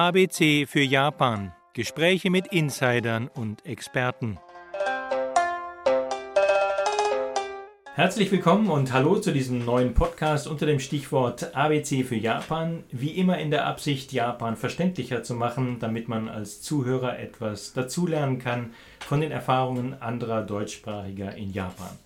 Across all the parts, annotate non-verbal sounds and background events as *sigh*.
ABC für Japan. Gespräche mit Insidern und Experten. Herzlich willkommen und hallo zu diesem neuen Podcast unter dem Stichwort ABC für Japan. Wie immer in der Absicht, Japan verständlicher zu machen, damit man als Zuhörer etwas dazulernen kann von den Erfahrungen anderer Deutschsprachiger in Japan.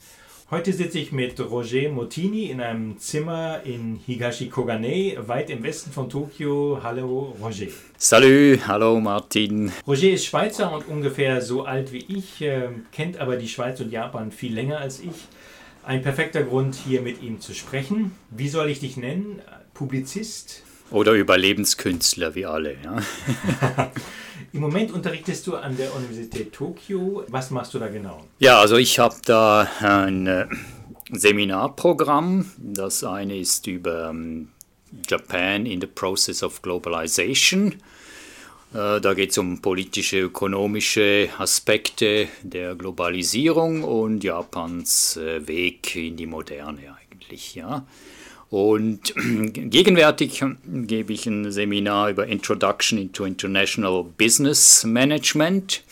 Heute sitze ich mit Roger Motini in einem Zimmer in Higashi Kogane, weit im Westen von Tokio. Hallo Roger. Salut, hallo Martin. Roger ist Schweizer und ungefähr so alt wie ich, äh, kennt aber die Schweiz und Japan viel länger als ich. Ein perfekter Grund, hier mit ihm zu sprechen. Wie soll ich dich nennen? Publizist? Oder Überlebenskünstler wie alle, ja. *laughs* Im Moment unterrichtest du an der Universität Tokio. Was machst du da genau? Ja, also ich habe da ein äh, Seminarprogramm. Das eine ist über um, Japan in the Process of Globalization. Äh, da geht es um politische, ökonomische Aspekte der Globalisierung und Japans äh, Weg in die Moderne eigentlich. Ja. Und *clears throat* gegenwärtig gebe ich ein Seminar über Introduction into International Business Management.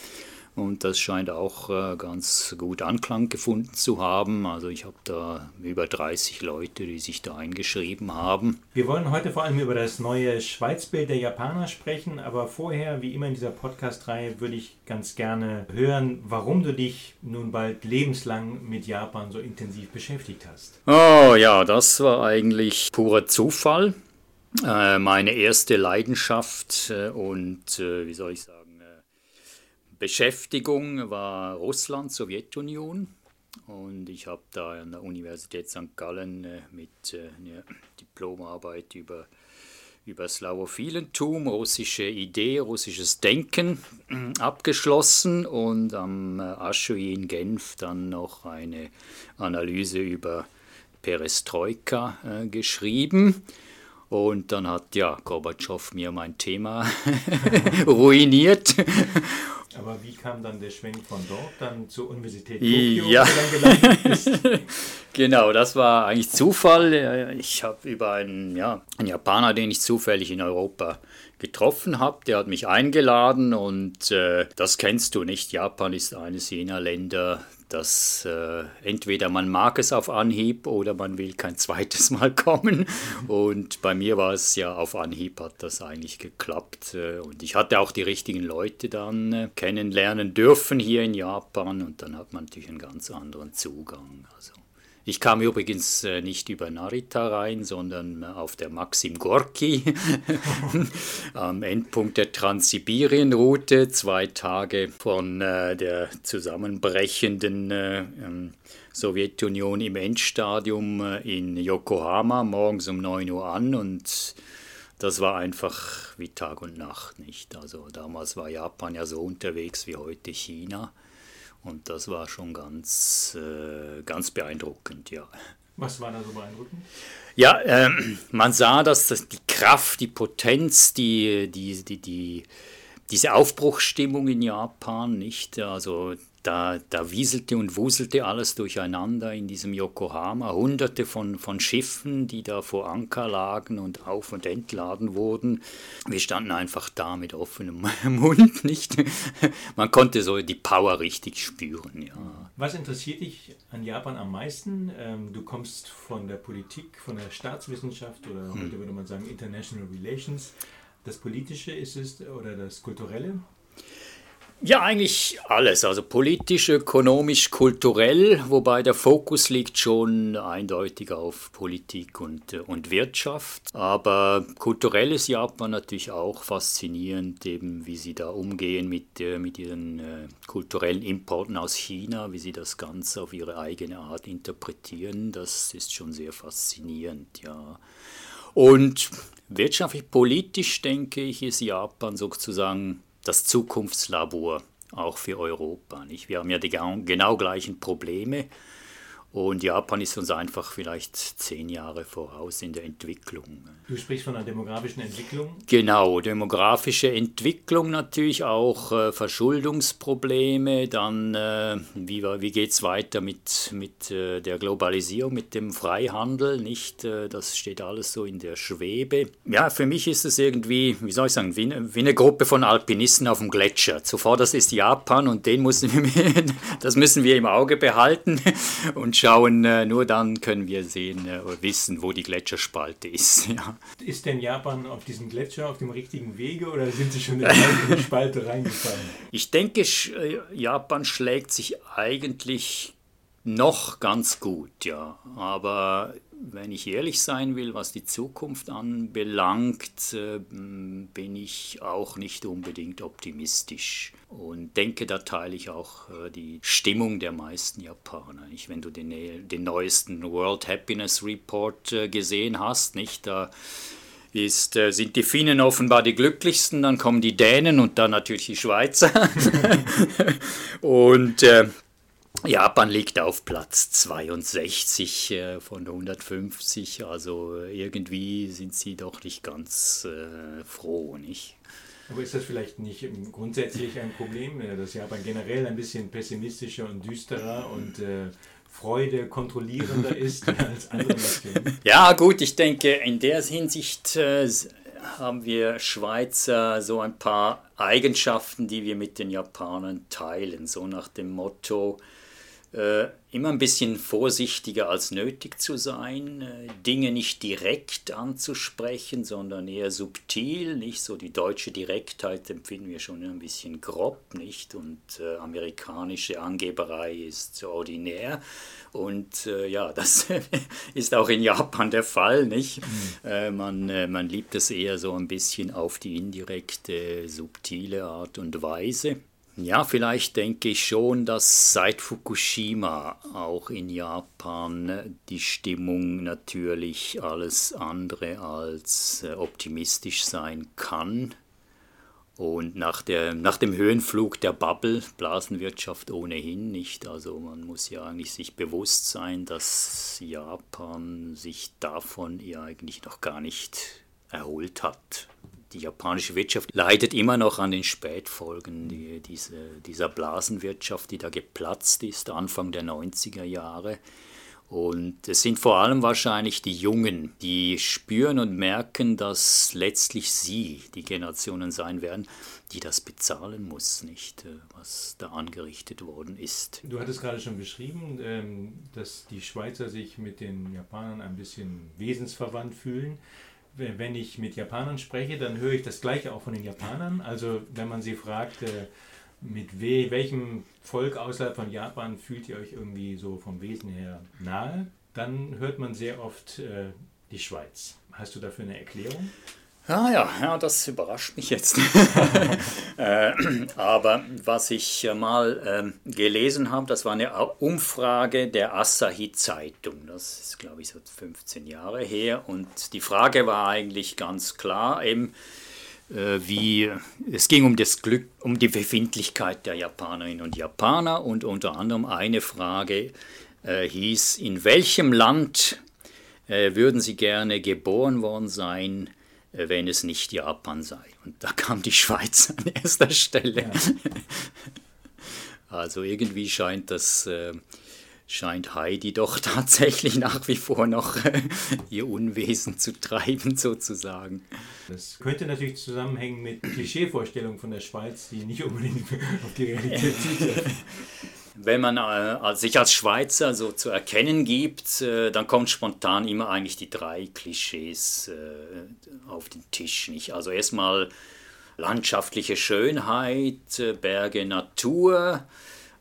Und das scheint auch äh, ganz gut Anklang gefunden zu haben. Also ich habe da über 30 Leute, die sich da eingeschrieben haben. Wir wollen heute vor allem über das neue Schweizbild der Japaner sprechen, aber vorher, wie immer in dieser Podcast-Reihe, würde ich ganz gerne hören, warum du dich nun bald lebenslang mit Japan so intensiv beschäftigt hast. Oh ja, das war eigentlich purer Zufall. Äh, meine erste Leidenschaft äh, und, äh, wie soll ich sagen, Beschäftigung war Russland, Sowjetunion. Und ich habe da an der Universität St. Gallen äh, mit äh, einer Diplomarbeit über, über Slawophilentum, russische Idee, russisches Denken äh, abgeschlossen und am äh, Aschui in Genf dann noch eine Analyse über Perestroika äh, geschrieben. Und dann hat ja Gorbatschow mir mein Thema *laughs* ruiniert. Aber wie kam dann der Schwenk von dort dann zur Universität Tokio? Ja, *laughs* genau, das war eigentlich Zufall. Ich habe über einen, ja, einen Japaner, den ich zufällig in Europa getroffen habe, der hat mich eingeladen und äh, das kennst du nicht. Japan ist eines jener Länder, dass äh, entweder man mag es auf Anhieb oder man will kein zweites Mal *laughs* kommen. Und bei mir war es ja auf Anhieb hat das eigentlich geklappt. Äh, und ich hatte auch die richtigen Leute dann äh, kennenlernen dürfen hier in Japan und dann hat man natürlich einen ganz anderen Zugang. Also ich kam übrigens äh, nicht über Narita rein, sondern äh, auf der Maxim Gorki *laughs* am Endpunkt der Transsibirien-Route, zwei Tage von äh, der zusammenbrechenden ähm, Sowjetunion im Endstadium in Yokohama morgens um 9 Uhr an und das war einfach wie Tag und Nacht nicht. Also damals war Japan ja so unterwegs wie heute China. Und das war schon ganz, äh, ganz beeindruckend, ja. Was war da so beeindruckend? Ja, ähm, man sah, dass das die Kraft, die Potenz, die, die, die, die, diese Aufbruchsstimmung in Japan, nicht? Also da, da wieselte und wuselte alles durcheinander in diesem Yokohama. Hunderte von, von Schiffen, die da vor Anker lagen und auf- und entladen wurden. Wir standen einfach da mit offenem *laughs* Mund, nicht? Man konnte so die Power richtig spüren, ja. Was interessiert dich an Japan am meisten? Ähm, du kommst von der Politik, von der Staatswissenschaft oder heute hm. würde man sagen International Relations. Das Politische ist es oder das Kulturelle? Ja, eigentlich alles. Also politisch, ökonomisch, kulturell, wobei der Fokus liegt schon eindeutig auf Politik und, und Wirtschaft. Aber kulturell ist Japan natürlich auch faszinierend, eben wie sie da umgehen mit, mit ihren äh, kulturellen Importen aus China, wie sie das Ganze auf ihre eigene Art interpretieren. Das ist schon sehr faszinierend, ja. Und wirtschaftlich, politisch, denke ich, ist Japan sozusagen das Zukunftslabor auch für Europa. Nicht? Wir haben ja die genau gleichen Probleme Und Japan ist uns einfach vielleicht zehn Jahre voraus in der Entwicklung. Du sprichst von einer demografischen Entwicklung? Genau, demografische Entwicklung natürlich, auch äh, Verschuldungsprobleme, dann äh, wie, wie geht es weiter mit, mit äh, der Globalisierung, mit dem Freihandel, nicht? Äh, das steht alles so in der Schwebe. Ja, für mich ist es irgendwie, wie soll ich sagen, wie, wie eine Gruppe von Alpinisten auf dem Gletscher. Zuvor das ist Japan und den müssen *laughs* wir, das müssen wir im Auge behalten und schauen, äh, nur dann können wir sehen äh, oder wissen, wo die Gletscherspalte ist. *laughs* Ja. Ist denn Japan auf diesem Gletscher auf dem richtigen Wege oder sind sie schon in die *laughs* Spalte reingefallen? Ich denke, äh, Japan schlägt sich eigentlich noch ganz gut, ja. Aber wenn ich ehrlich sein will, was die Zukunft anbelangt, äh, bin ich auch nicht unbedingt optimistisch und denke, da teile ich auch äh, die Stimmung der meisten Japaner. Nicht? Wenn du den, den neuesten World Happiness Report äh, gesehen hast, nicht da ist, sind die Finnen offenbar die glücklichsten, dann kommen die Dänen und dann natürlich die Schweizer. *laughs* und äh, Japan liegt auf Platz 62 äh, von 150, also irgendwie sind sie doch nicht ganz äh, froh, nicht? Aber ist das vielleicht nicht grundsätzlich ein Problem, äh, dass Japan generell ein bisschen pessimistischer und düsterer und äh, Freude kontrollierender *laughs* ist als andere Nationen? Ja, gut, ich denke, in der Hinsicht äh, haben wir Schweizer so ein paar Eigenschaften, die wir mit den Japanern teilen, so nach dem Motto, äh, immer ein bisschen vorsichtiger als nötig zu sein, äh, Dinge nicht direkt anzusprechen, sondern eher subtil, nicht so die deutsche Direktheit empfinden wir schon ein bisschen grob, nicht und äh, amerikanische Angeberei ist ordinär und äh, ja, *laughs* das ist auch in Japan der Fall, nicht? Mhm. Äh, man, äh, man liebt es eher so ein bisschen auf die indirekte, subtile Art und Weise. Ja, vielleicht denke ich schon, dass seit Fukushima auch in Japan die Stimmung natürlich alles andere als äh, optimistisch sein kann. Und nach, der, nach dem Höhenflug der Bubble, Blasenwirtschaft ohnehin nicht. Also man muss ja eigentlich sich bewusst sein, dass Japan sich davon ja eigentlich noch gar nicht erholt hat die japanische Wirtschaft leidet immer noch an den Spätfolgen die, diese, dieser Blasenwirtschaft, die da geplatzt ist, Anfang der 90er Jahre. Und es sind vor allem wahrscheinlich die Jungen, die spüren und merken, dass letztlich sie die Generationen sein werden, die das bezahlen muss, nicht, äh, was da angerichtet worden ist. Du hattest gerade schon beschrieben, ähm, dass die Schweizer sich mit den Japanern ein bisschen wesensverwandt fühlen wenn ich mit Japanern spreche, dann höre ich das gleiche auch von den Japanern. Also wenn man sie fragt, äh, mit we welchem Volk außerhalb von Japan fühlt ihr euch irgendwie so vom Wesen her nahe, dann hört man sehr oft äh, die Schweiz. Hast du dafür eine Erklärung? Ah ja, ja, das überrascht mich jetzt. *laughs* äh, aber was ich mal äh, gelesen habe, das war eine Umfrage der Asahi Zeitung. Das ist, glaube ich, so 15 Jahre her. Und die Frage war eigentlich ganz klar, eben, äh, wie es ging um das Glück, um die Befindlichkeit der Japanerinnen und Japaner und unter anderem eine Frage äh, hieß, in welchem Land äh, würden Sie gerne geboren worden sein? Äh, wenn es nicht Japan sei. Und da kam die Schweiz *laughs* an erster Stelle. Ja. *laughs* Also irgendwie scheint das äh, scheint Heidi doch *laughs* tatsächlich nach wie vor noch äh, ihr Unwesen zu treiben, sozusagen. Das könnte natürlich zusammenhängen mit Klischeevorstellungen von der Schweiz, die nicht unbedingt auf die Realität zutreffen. Wenn man äh, sich als Schweizer so zu erkennen gibt, äh, dann kommen spontan immer eigentlich die drei Klischees äh, auf den Tisch. Nicht? Also erstmal landschaftliche Schönheit, äh, Berge, Natur,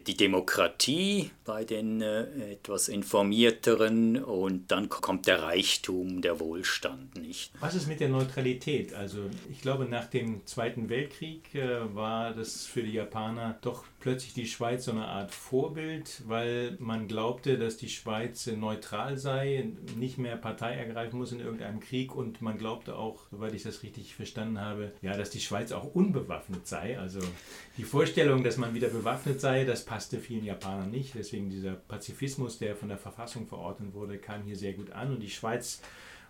die Demokratie bei den äh, etwas informierteren und dann kommt der Reichtum, der Wohlstand, nicht? Was ist mit der Neutralität? Also ich glaube, nach dem Zweiten Weltkrieg äh, war das für die Japaner doch plötzlich die Schweiz so eine Art Vorbild, weil man glaubte, dass die Schweiz neutral sei, nicht mehr Partei ergreifen muss in irgendeinem Krieg und man glaubte auch, soweit ich das richtig verstanden habe, ja, dass die Schweiz auch unbewaffnet sei. Also die Vorstellung, dass man wieder bewaffnet sei, das passte vielen Japanern nicht. Deswegen dieser Pazifismus, der von der Verfassung verordnet wurde, kam hier sehr gut an. Und die Schweiz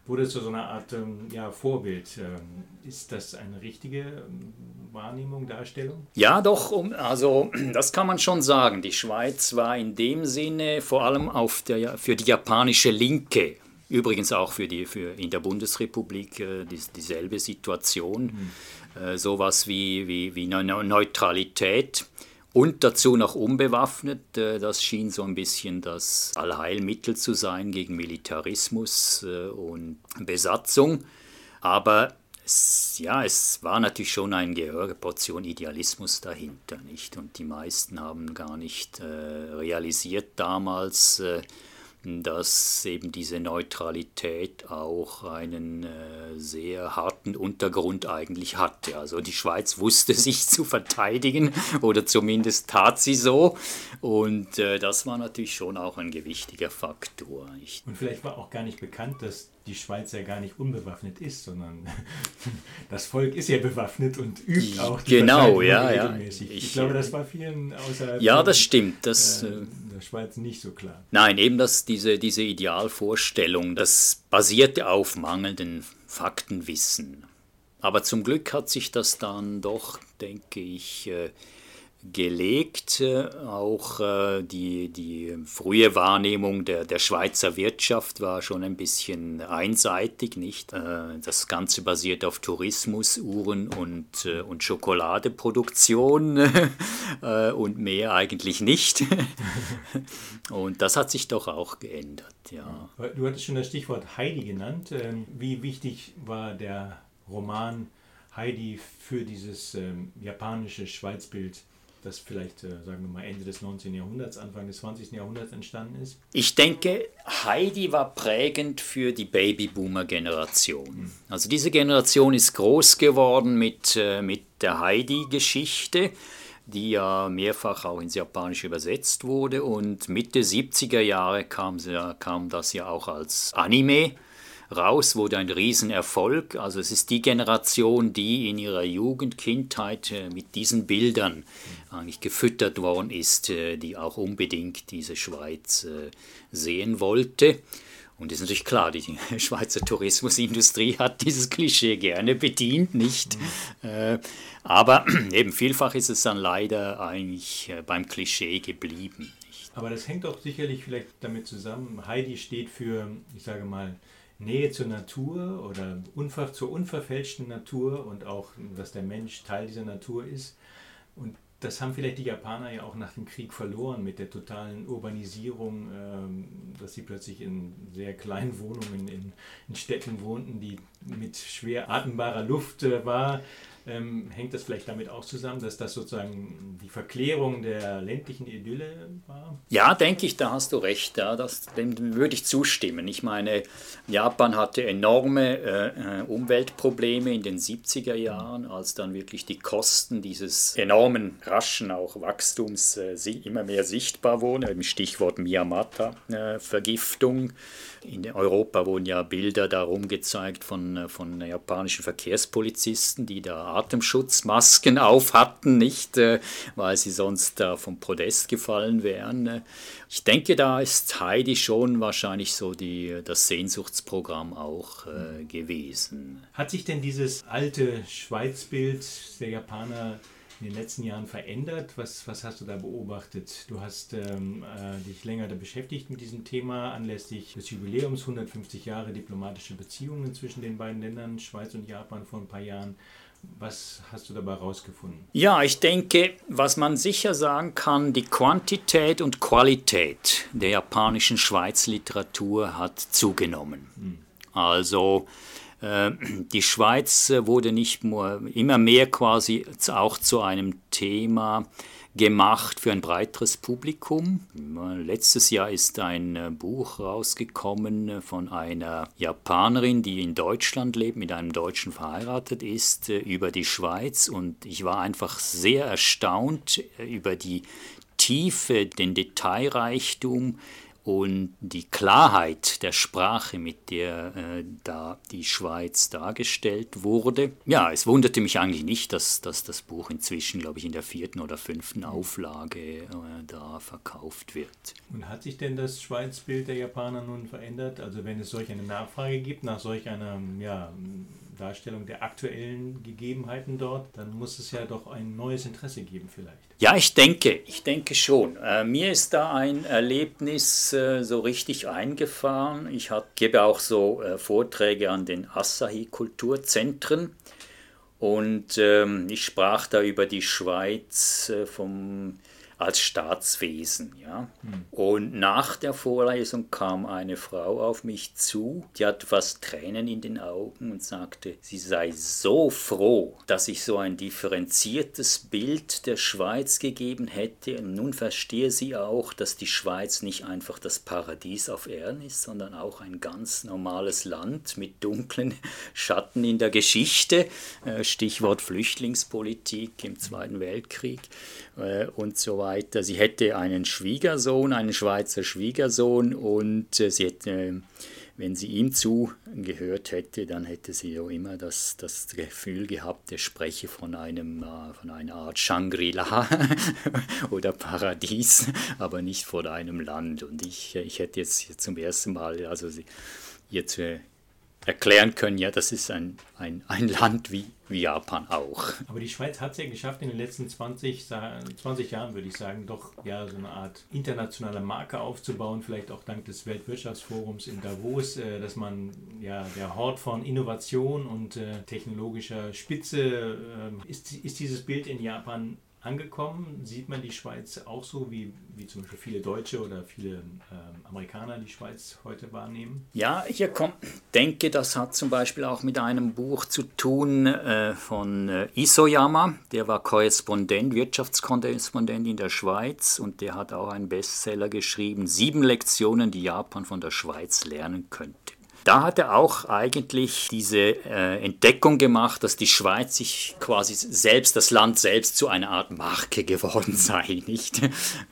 wurde zu so einer Art ähm, ja, Vorbild. Ähm, ist das eine richtige ähm, Wahrnehmung, Darstellung? Ja, doch, also *clears throat* das kann man schon sagen. Die Schweiz war in dem Sinne vor allem auf der, für die japanische Linke Übrigens auch für die, für in der Bundesrepublik äh, die, dieselbe Situation. Mhm. Äh, sowas wie, wie, wie Neutralität und dazu noch unbewaffnet. Äh, das schien so ein bisschen das Allheilmittel zu sein gegen Militarismus äh, und Besatzung. Aber es, ja, es war natürlich schon eine gehörige Portion Idealismus dahinter, nicht? Und die meisten haben gar nicht äh, realisiert damals, äh, dass eben diese Neutralität auch einen äh, sehr harten Untergrund eigentlich hatte. Also die Schweiz wusste sich *laughs* zu verteidigen oder zumindest tat sie so und äh, das war natürlich schon auch ein gewichtiger Faktor. Ich und vielleicht war auch gar nicht bekannt, dass die Schweiz ja gar nicht unbewaffnet ist, sondern *laughs* das Volk ist ja bewaffnet und übt auch die genau, ja, regelmäßig. Ja. Ich, ich, glaube, das war vielen außerhalb ja, das stimmt, das, äh, der Schweiz nicht so klar. Nein, eben das, diese, diese Idealvorstellung, das basierte auf mangelndem Faktenwissen. Aber zum Glück hat sich das dann doch, denke ich, äh, gelegt. Äh, auch äh, die, die frühe Wahrnehmung der, der Schweizer Wirtschaft war schon ein bisschen einseitig, nicht? Äh, das Ganze basiert auf Tourismus, Uhren und, und Schokoladeproduktion *laughs* und mehr eigentlich nicht. *laughs* und das hat sich doch auch geändert, ja. Du hattest schon das Stichwort Heidi genannt. Ähm, wie wichtig war der Roman Heidi für dieses ähm, japanische Schweizbild das vielleicht, äh, sagen wir mal, Ende des 19. Jahrhunderts, Anfang des 20. Jahrhunderts entstanden ist? Ich denke, Heidi war prägend für die Babyboomer-Generation. Mhm. Also diese Generation ist groß geworden mit, äh, mit der Heidi-Geschichte die ja mehrfach auch ins Japanische übersetzt wurde. Und Mitte 70er Jahre kam, kam das ja auch als Anime raus, wurde ein Riesenerfolg. Also es ist die Generation, die in ihrer Jugend, Kindheit äh, mit diesen Bildern eigentlich gefüttert worden ist, äh, die auch unbedingt diese Schweiz äh, sehen wollte. Und ist natürlich klar, die *laughs* Schweizer Tourismusindustrie hat dieses Klischee gerne bedient, nicht? Mhm. aber *clears throat* eben vielfach ist es dann leider eigentlich beim Klischee geblieben. Nicht? Aber das hängt auch sicherlich vielleicht damit zusammen. Heidi steht für, ich sage mal, Nähe zur Natur oder unver zur unverfälschten Natur und auch, dass der Mensch Teil dieser Natur ist. Und das haben vielleicht die Japaner ja auch nach dem Krieg verloren mit der totalen Urbanisierung, ähm, dass sie plötzlich in sehr kleinen Wohnungen in, in Städten wohnten, die mit schwer atembarer Luft äh, war. Ähm, hängt das vielleicht damit auch zusammen, dass das sozusagen die Verklärung der ländlichen Idylle war? Ja, denke ich, da hast du recht. Ja, das, dem würde ich zustimmen. Ich meine, Japan hatte enorme äh, Umweltprobleme in den 70er Jahren, als dann wirklich die Kosten dieses enormen, raschen auch Wachstums äh, immer mehr sichtbar wurden. Im Stichwort Miyamata-Vergiftung. Äh, in Europa wurden ja Bilder darum gezeigt von, äh, von japanischen Verkehrspolizisten, die da Atemschutzmasken auf hatten, nicht, äh, weil sie sonst da vom Podest gefallen wären. Ich denke, da ist Heidi schon wahrscheinlich so die, das Sehnsuchtsprogramm auch äh, gewesen. Hat sich denn dieses alte Schweizbild der Japaner in den letzten Jahren verändert? Was, was hast du da beobachtet? Du hast ähm, äh, dich länger da beschäftigt mit diesem Thema anlässlich des Jubiläums 150 Jahre diplomatische Beziehungen zwischen den beiden Ländern, Schweiz und Japan vor ein paar Jahren. Was hast du dabei herausgefunden? Ja, ich denke, was man sicher sagen kann, die Quantität und Qualität der japanischen Schweizliteratur hat zugenommen. Hm. Also die Schweiz äh, wurde nicht nur immer mehr quasi auch zu einem Thema gemacht für ein breiteres Publikum. Letztes Jahr ist ein äh, Buch rausgekommen von einer Japanerin, die in Deutschland lebt, mit einem Deutschen verheiratet ist, über die Schweiz. Und ich war einfach sehr erstaunt über die Tiefe, den Detailreichtum und die Klarheit der Sprache, mit der äh, da die Schweiz dargestellt wurde. Ja, es wunderte mich eigentlich nicht, dass, dass das Buch inzwischen, glaube ich, in der vierten oder fünften Auflage äh, da verkauft wird. Und hat sich denn das Schweizbild der Japaner nun verändert? Also wenn es solch eine Nachfrage gibt nach solch einer ja, Darstellung der aktuellen Gegebenheiten dort, dann muss es ja doch ein neues Interesse geben vielleicht. Ja, ich denke, ich denke schon. Äh, mir ist da ein Erlebnis äh, so richtig eingefahren. Ich hat, gebe auch so äh, Vorträge an den Asahi Kulturzentren und ähm, ich sprach da über die Schweiz äh, vom als Staatswesen. Ja? Mhm. Und nach der Vorlesung kam eine Frau auf mich zu, die hatte fast Tränen in den Augen und sagte, sie sei so froh, dass ich so ein differenziertes Bild der Schweiz gegeben hätte. Und nun verstehe sie auch, dass die Schweiz nicht einfach das Paradies auf Erden ist, sondern auch ein ganz normales Land mit dunklen *laughs* Schatten in der Geschichte. Äh, Stichwort Flüchtlingspolitik im Zweiten Weltkrieg äh, und so weiter. Sie hätte einen Schwiegersohn, einen Schweizer Schwiegersohn und äh, sie hätte, wenn sie ihm zugehört hätte, dann hätte sie ja immer das, das Gefühl gehabt, er spreche von, einem, äh, von einer Art Shangri-La *laughs* oder Paradies, aber nicht von einem Land. Und ich, ich hätte jetzt zum ersten Mal, also sie, jetzt erklären können, ja, das ist ein, ein, ein Land wie, wie Japan auch. Aber die Schweiz hat es ja geschafft, in den letzten 20, 20 Jahren, würde ich sagen, doch ja so eine Art internationale Marke aufzubauen, vielleicht auch dank des Weltwirtschaftsforums in Davos, äh, dass man ja der Hort von Innovation und äh, technologischer Spitze äh, ist, ist dieses Bild in Japan angekommen? Sieht man die Schweiz auch so, wie, wie zum Beispiel viele Deutsche oder viele ähm, Amerikaner die Schweiz heute wahrnehmen? Ja, ich denke, das hat zum Beispiel auch mit einem Buch zu tun äh, von äh, Isoyama. Der war Korrespondent, Wirtschaftskorrespondent in der Schweiz und der hat auch einen Bestseller geschrieben, Sieben Lektionen, die Japan von der Schweiz lernen könnte. Da hat er auch eigentlich diese äh, Entdeckung gemacht, dass die Schweiz sich quasi selbst, das Land selbst zu einer Art Marke geworden *laughs* sei. Nicht?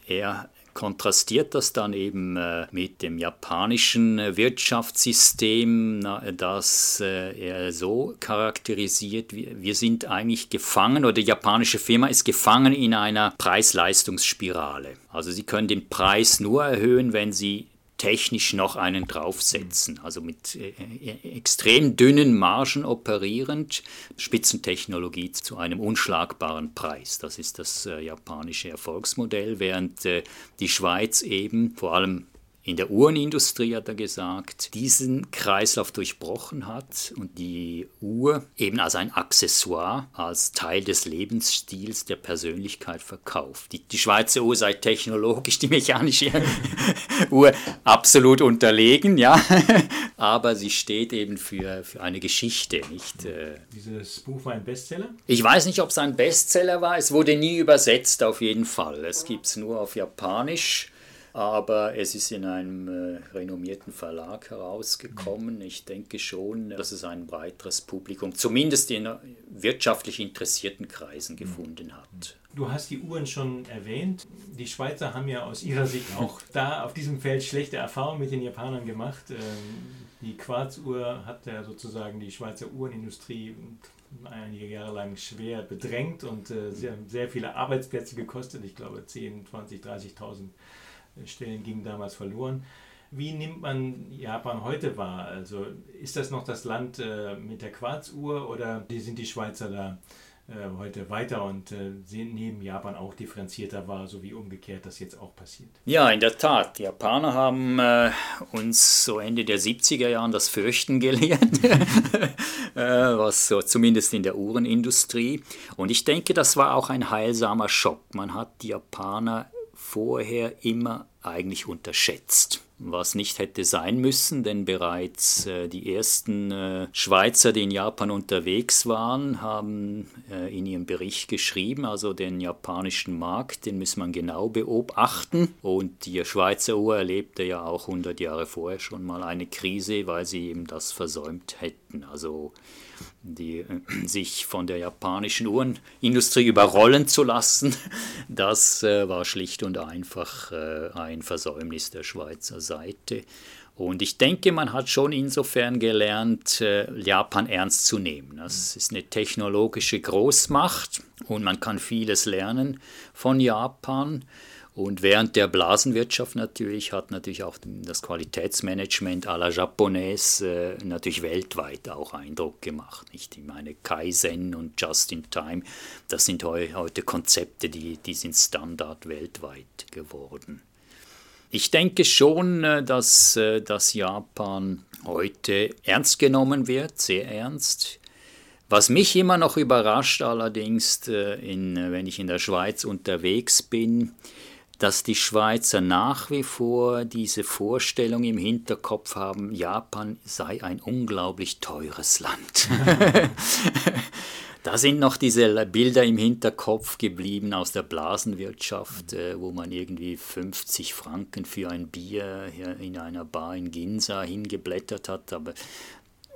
Er kontrastiert das dann eben äh, mit dem japanischen äh, Wirtschaftssystem, das äh, er so charakterisiert, wir sind eigentlich gefangen oder die japanische Firma ist gefangen in einer Preis-Leistungsspirale. Also sie können den Preis nur erhöhen, wenn sie technisch noch einen draufsetzen. Also mit äh, äh, extrem dünnen Margen operierend, Spitzentechnologie zu einem unschlagbaren Preis. Das ist das äh, japanische Erfolgsmodell, während äh, die Schweiz eben vor allem in der Uhrenindustrie, hat er gesagt, diesen Kreislauf durchbrochen hat und die Uhr eben als ein Accessoire, als Teil des Lebensstils der Persönlichkeit verkauft. Die, die Schweizer Uhr sei technologisch, die mechanische *laughs* Uhr absolut unterlegen, ja, *laughs* aber sie steht eben für, für eine Geschichte, nicht? Äh. Dieses Buch war ein Bestseller? Ich weiß nicht, ob es ein Bestseller war, es wurde nie übersetzt auf jeden Fall. Es gibt es nur auf Japanisch aber es ist in einem äh, renommierten Verlag herausgekommen. Ich denke schon, dass es ein breiteres Publikum, zumindest in wirtschaftlich interessierten Kreisen, gefunden hat. Du hast die Uhren schon erwähnt. Die Schweizer haben ja aus ihrer Sicht auch *laughs* da auf diesem Feld schlechte Erfahrungen mit den Japanern gemacht. Ähm, die Quarzuhr hat ja sozusagen die Schweizer Uhrenindustrie einige Jahre lang schwer bedrängt und äh, sehr, sehr viele Arbeitsplätze gekostet. Ich glaube 10, 20, 30.000 Stellen gingen damals verloren. Wie nimmt man Japan heute wahr? Also ist das noch das Land äh, mit der Quarzuhr oder sind die Schweizer da äh, heute weiter und äh, nehmen Japan auch differenzierter wahr, so wie umgekehrt das jetzt auch passiert? Ja, in der Tat. Die Japaner haben äh, uns so Ende der 70er Jahre das Fürchten gelehrt, *laughs* äh, was so zumindest in der Uhrenindustrie. Und ich denke, das war auch ein heilsamer Schock. Man hat die Japaner vorher immer eigentlich unterschätzt. was nicht hätte sein müssen, denn bereits äh, die ersten äh, Schweizer, die in Japan unterwegs waren, haben äh, in ihrem Bericht geschrieben, also den japanischen Markt, den muss man genau beobachten. Und die Schweizer Uhr erlebte ja auch 100 Jahre vorher schon mal eine Krise, weil sie eben das versäumt hätten. Also die, äh, sich von der japanischen Uhrenindustrie überrollen zu lassen, das äh, war schlicht und einfach äh, ein Versäumnis der Schweizer Seite. Und ich denke, man hat schon insofern gelernt, äh, Japan ernst zu nehmen. Das ist eine technologische Großmacht und man kann vieles lernen von Japan. Und während der Blasenwirtschaft natürlich hat natürlich auch das Qualitätsmanagement à la Japonaise äh, natürlich weltweit auch Eindruck gemacht. Nicht? Ich meine, Kaizen und Just in Time, das sind heu heute Konzepte, die, die sind Standard weltweit geworden. Ich denke schon, äh, dass, äh, dass Japan heute ernst genommen wird, sehr ernst. Was mich immer noch überrascht allerdings, äh, in, wenn ich in der Schweiz unterwegs bin, dass die Schweizer nach wie vor diese Vorstellung im Hinterkopf haben, Japan sei ein unglaublich teures Land. *laughs* da sind noch diese Bilder im Hinterkopf geblieben aus der Blasenwirtschaft, äh, wo man irgendwie 50 Franken für ein Bier in einer Bar in Ginza hingeblättert hat. Aber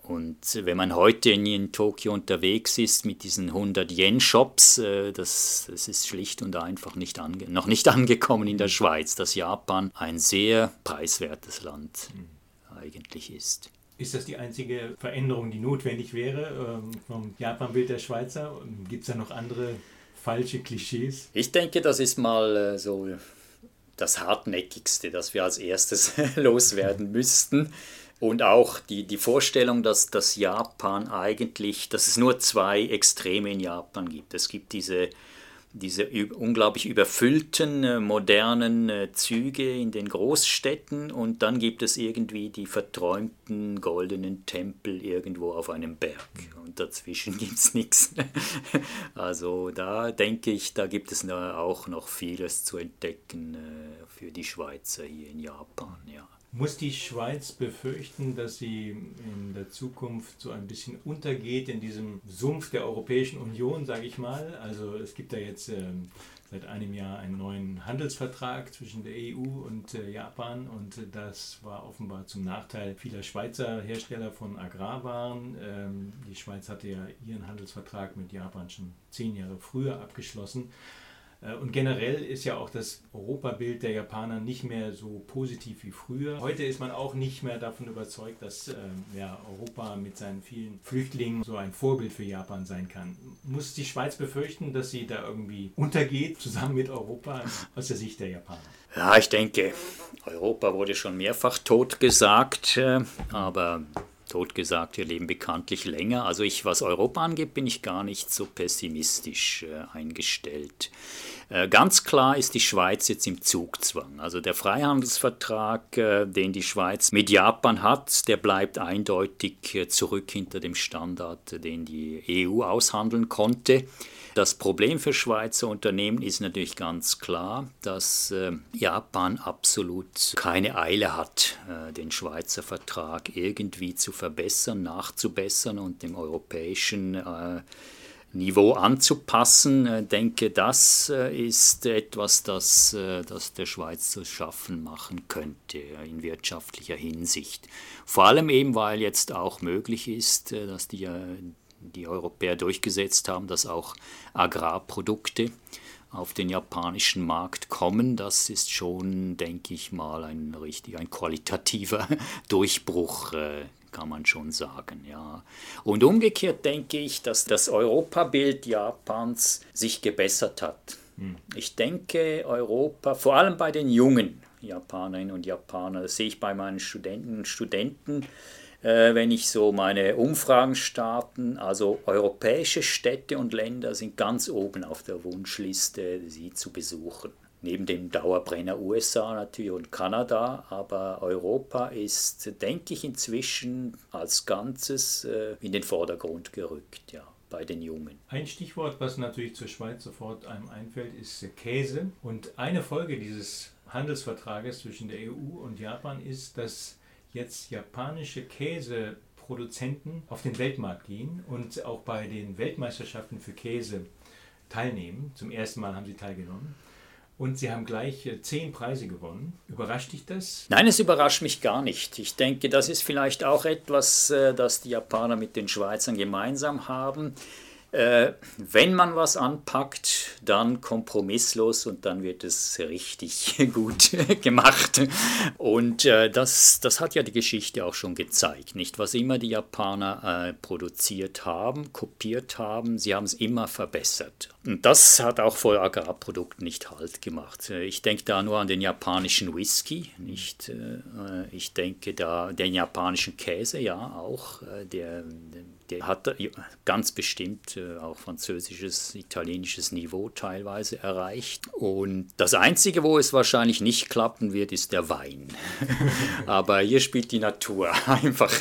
und wenn man heute in, Tokio unterwegs ist mit diesen 100 Yen-Shops, äh, das, das ist schlicht und einfach nicht ange noch nicht *laughs* angekommen in der Schweiz, dass Japan ein sehr preiswertes Land mhm. eigentlich ist. Ist das die einzige Veränderung, die notwendig wäre ähm, vom Japan-Bild der Schweizer? Gibt es da noch andere falsche Klischees? Ich denke, das ist mal äh, so das hartnäckigste, das wir als erstes *laughs* loswerden müssten. Und auch die, die Vorstellung, dass das Japan eigentlich, dass es nur zwei Extreme in Japan gibt. Es gibt diese, diese unglaublich überfüllten, äh, modernen äh, Züge in den Großstädten und dann gibt es irgendwie die verträumten goldenen Tempel irgendwo auf einem Berg und dazwischen *laughs* gibt es nichts. *laughs* Also da denke ich, da gibt es auch noch vieles zu entdecken äh, für die Schweizer hier in Japan. Ja. Muss die Schweiz befürchten, dass sie in der Zukunft so ein bisschen untergeht in diesem Sumpf der Europäischen Union, sage ich mal? Also es gibt da jetzt ähm, seit einem Jahr einen neuen Handelsvertrag zwischen der EU und äh, Japan und das war offenbar zum Nachteil vieler Schweizer Hersteller von Agrarwaren. Ähm, die Schweiz hatte ja ihren Handelsvertrag mit Japan schon zehn Jahre früher abgeschlossen. Äh, und generell ist ja auch das Europabild der Japaner nicht mehr so positiv wie früher. Heute ist man auch nicht mehr davon überzeugt, dass äh, ja, Europa mit seinen vielen Flüchtlingen so ein Vorbild für Japan sein kann. Muss die Schweiz befürchten, dass sie da irgendwie untergeht, zusammen mit Europa, aus der Sicht der Japaner? Ja, ich denke, Europa wurde schon mehrfach tot gesagt, äh, aber totgesagt, wir leben bekanntlich länger. Also ich, was Europa angeht, bin ich gar nicht so pessimistisch äh, eingestellt. Äh, ganz klar ist die Schweiz jetzt im Zugzwang. Also der Freihandelsvertrag, äh, den die Schweiz mit Japan hat, der bleibt eindeutig äh, zurück hinter dem Standard, den die EU aushandeln konnte. Das Problem für Schweizer Unternehmen ist natürlich ganz klar, dass Japan absolut keine Eile hat, den Schweizer Vertrag irgendwie zu verbessern, nachzubessern und dem europäischen Niveau anzupassen. Ich äh, denke, das äh, ist etwas, das, äh, das der Schweiz zu schaffen machen könnte in wirtschaftlicher Hinsicht. Vor allem eben, weil jetzt auch möglich ist, dass die, die Europäer durchgesetzt haben, dass auch Agrarprodukte auf den japanischen Markt kommen. Das ist schon, denke ich mal, ein richtig ein qualitativer *laughs* Durchbruch kann man schon sagen, ja. Und umgekehrt denke ich, dass das Europabild Japans sich gebessert hat. Hm. Ich denke, Europa, vor allem bei den jungen Japanerinnen und Japanern, das sehe ich bei meinen Studenten und Studenten, äh, wenn ich so meine Umfragen starte, also europäische Städte und Länder sind ganz oben auf der Wunschliste, sie zu besuchen neben dem Dauerbrenner USA natürlich und Kanada, aber Europa ist, denke ich, inzwischen als Ganzes äh, in den Vordergrund gerückt, ja, bei den Jungen. Ein Stichwort, was natürlich zur Schweiz sofort einem einfällt, ist Käse. Und eine Folge dieses Handelsvertrages zwischen der EU und Japan ist, dass jetzt japanische Käseproduzenten auf den Weltmarkt gehen und auch bei den Weltmeisterschaften für Käse teilnehmen. Zum ersten Mal haben sie teilgenommen. Und Sie haben gleich äh, zehn Preise gewonnen. Überrascht dich das? Nein, es überrascht mich gar nicht. Ich denke, das ist vielleicht auch etwas, äh, das die Japaner mit den Schweizern gemeinsam haben. Äh, wenn man was anpackt, dann kompromisslos und dann wird es richtig *laughs* gut *laughs* gemacht. Und äh, das, das hat ja die Geschichte auch schon gezeigt, nicht? Was immer die Japaner äh, produziert haben, kopiert haben, sie haben es immer verbessert. Und das hat auch vor Agrarprodukten nicht Halt gemacht. Äh, ich denke da nur an den japanischen Whisky, nicht? Äh, ich denke da den japanischen Käse, ja auch, der, der hat ganz bestimmt auch französisches, italienisches Niveau teilweise erreicht. Und das Einzige, wo es wahrscheinlich nicht klappen wird, ist der Wein. *laughs* Aber hier spielt die Natur *laughs* einfach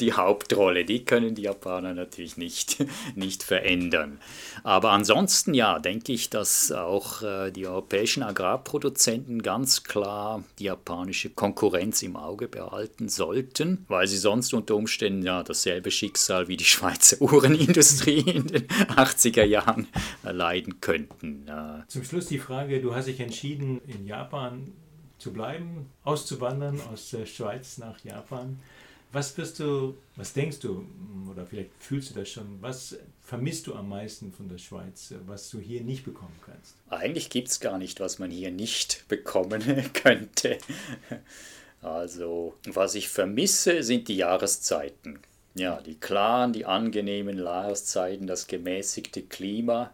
die Hauptrolle. Die können die Japaner natürlich nicht, *laughs* nicht verändern. Aber ansonsten ja, denke ich, dass auch äh, die europäischen Agrarproduzenten ganz klar die japanische Konkurrenz im Auge behalten sollten, weil sie sonst unter Umständen ja dasselbe Schicksal wie die Schweizer *laughs* Uhrenindustrie in den 80er Jahren leiden könnten. Zum Schluss die Frage, du hast dich entschieden, in Japan zu bleiben, auszuwandern aus der Schweiz nach Japan. Was wirst du, was denkst du, oder vielleicht fühlst du das schon, was vermisst du am meisten von der Schweiz, was du hier nicht bekommen kannst? Eigentlich gibt es gar nicht, was man hier nicht bekommen *laughs* könnte. Also, was ich vermisse, sind die Jahreszeiten. Ja, die klaren, die angenehmen Jahreszeiten, das gemäßigte Klima,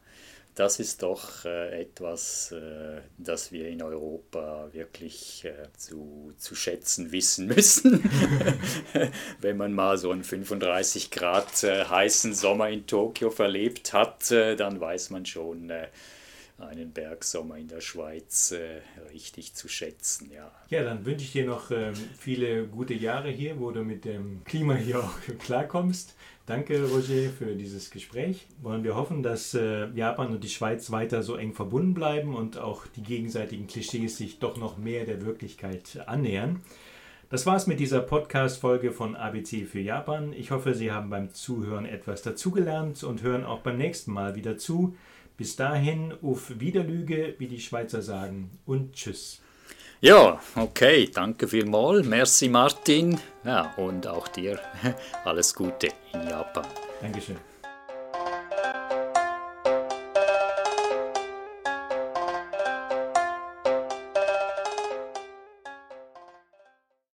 das ist doch äh, etwas, äh, das wir in Europa wirklich äh, zu, zu schätzen wissen *laughs* müssen. *laughs* Wenn man mal so einen 35 Grad heißen Sommer in Tokio verlebt hat, dann weiß man schon, einen Bergsommer in der Schweiz äh, richtig zu schätzen. Ja. ja, dann wünsche ich dir noch äh, viele gute Jahre hier, wo du mit dem Klima hier auch *laughs* klarkommst. Danke, Roger, für dieses Gespräch. Wollen wir hoffen, dass äh, Japan und die Schweiz weiter so eng verbunden bleiben und auch die gegenseitigen Klischees sich doch noch mehr der Wirklichkeit annähern. Das war's mit dieser Podcast-Folge von ABC für Japan. Ich hoffe, Sie haben beim Zuhören etwas dazugelernt und hören auch beim nächsten Mal wieder zu. Bis dahin, auf Wiederlüge, wie die Schweizer sagen, und tschüss. Ja, okay, danke vielmals. Merci Martin. Ja, und auch dir *laughs* alles Gute in Japan. Dankeschön.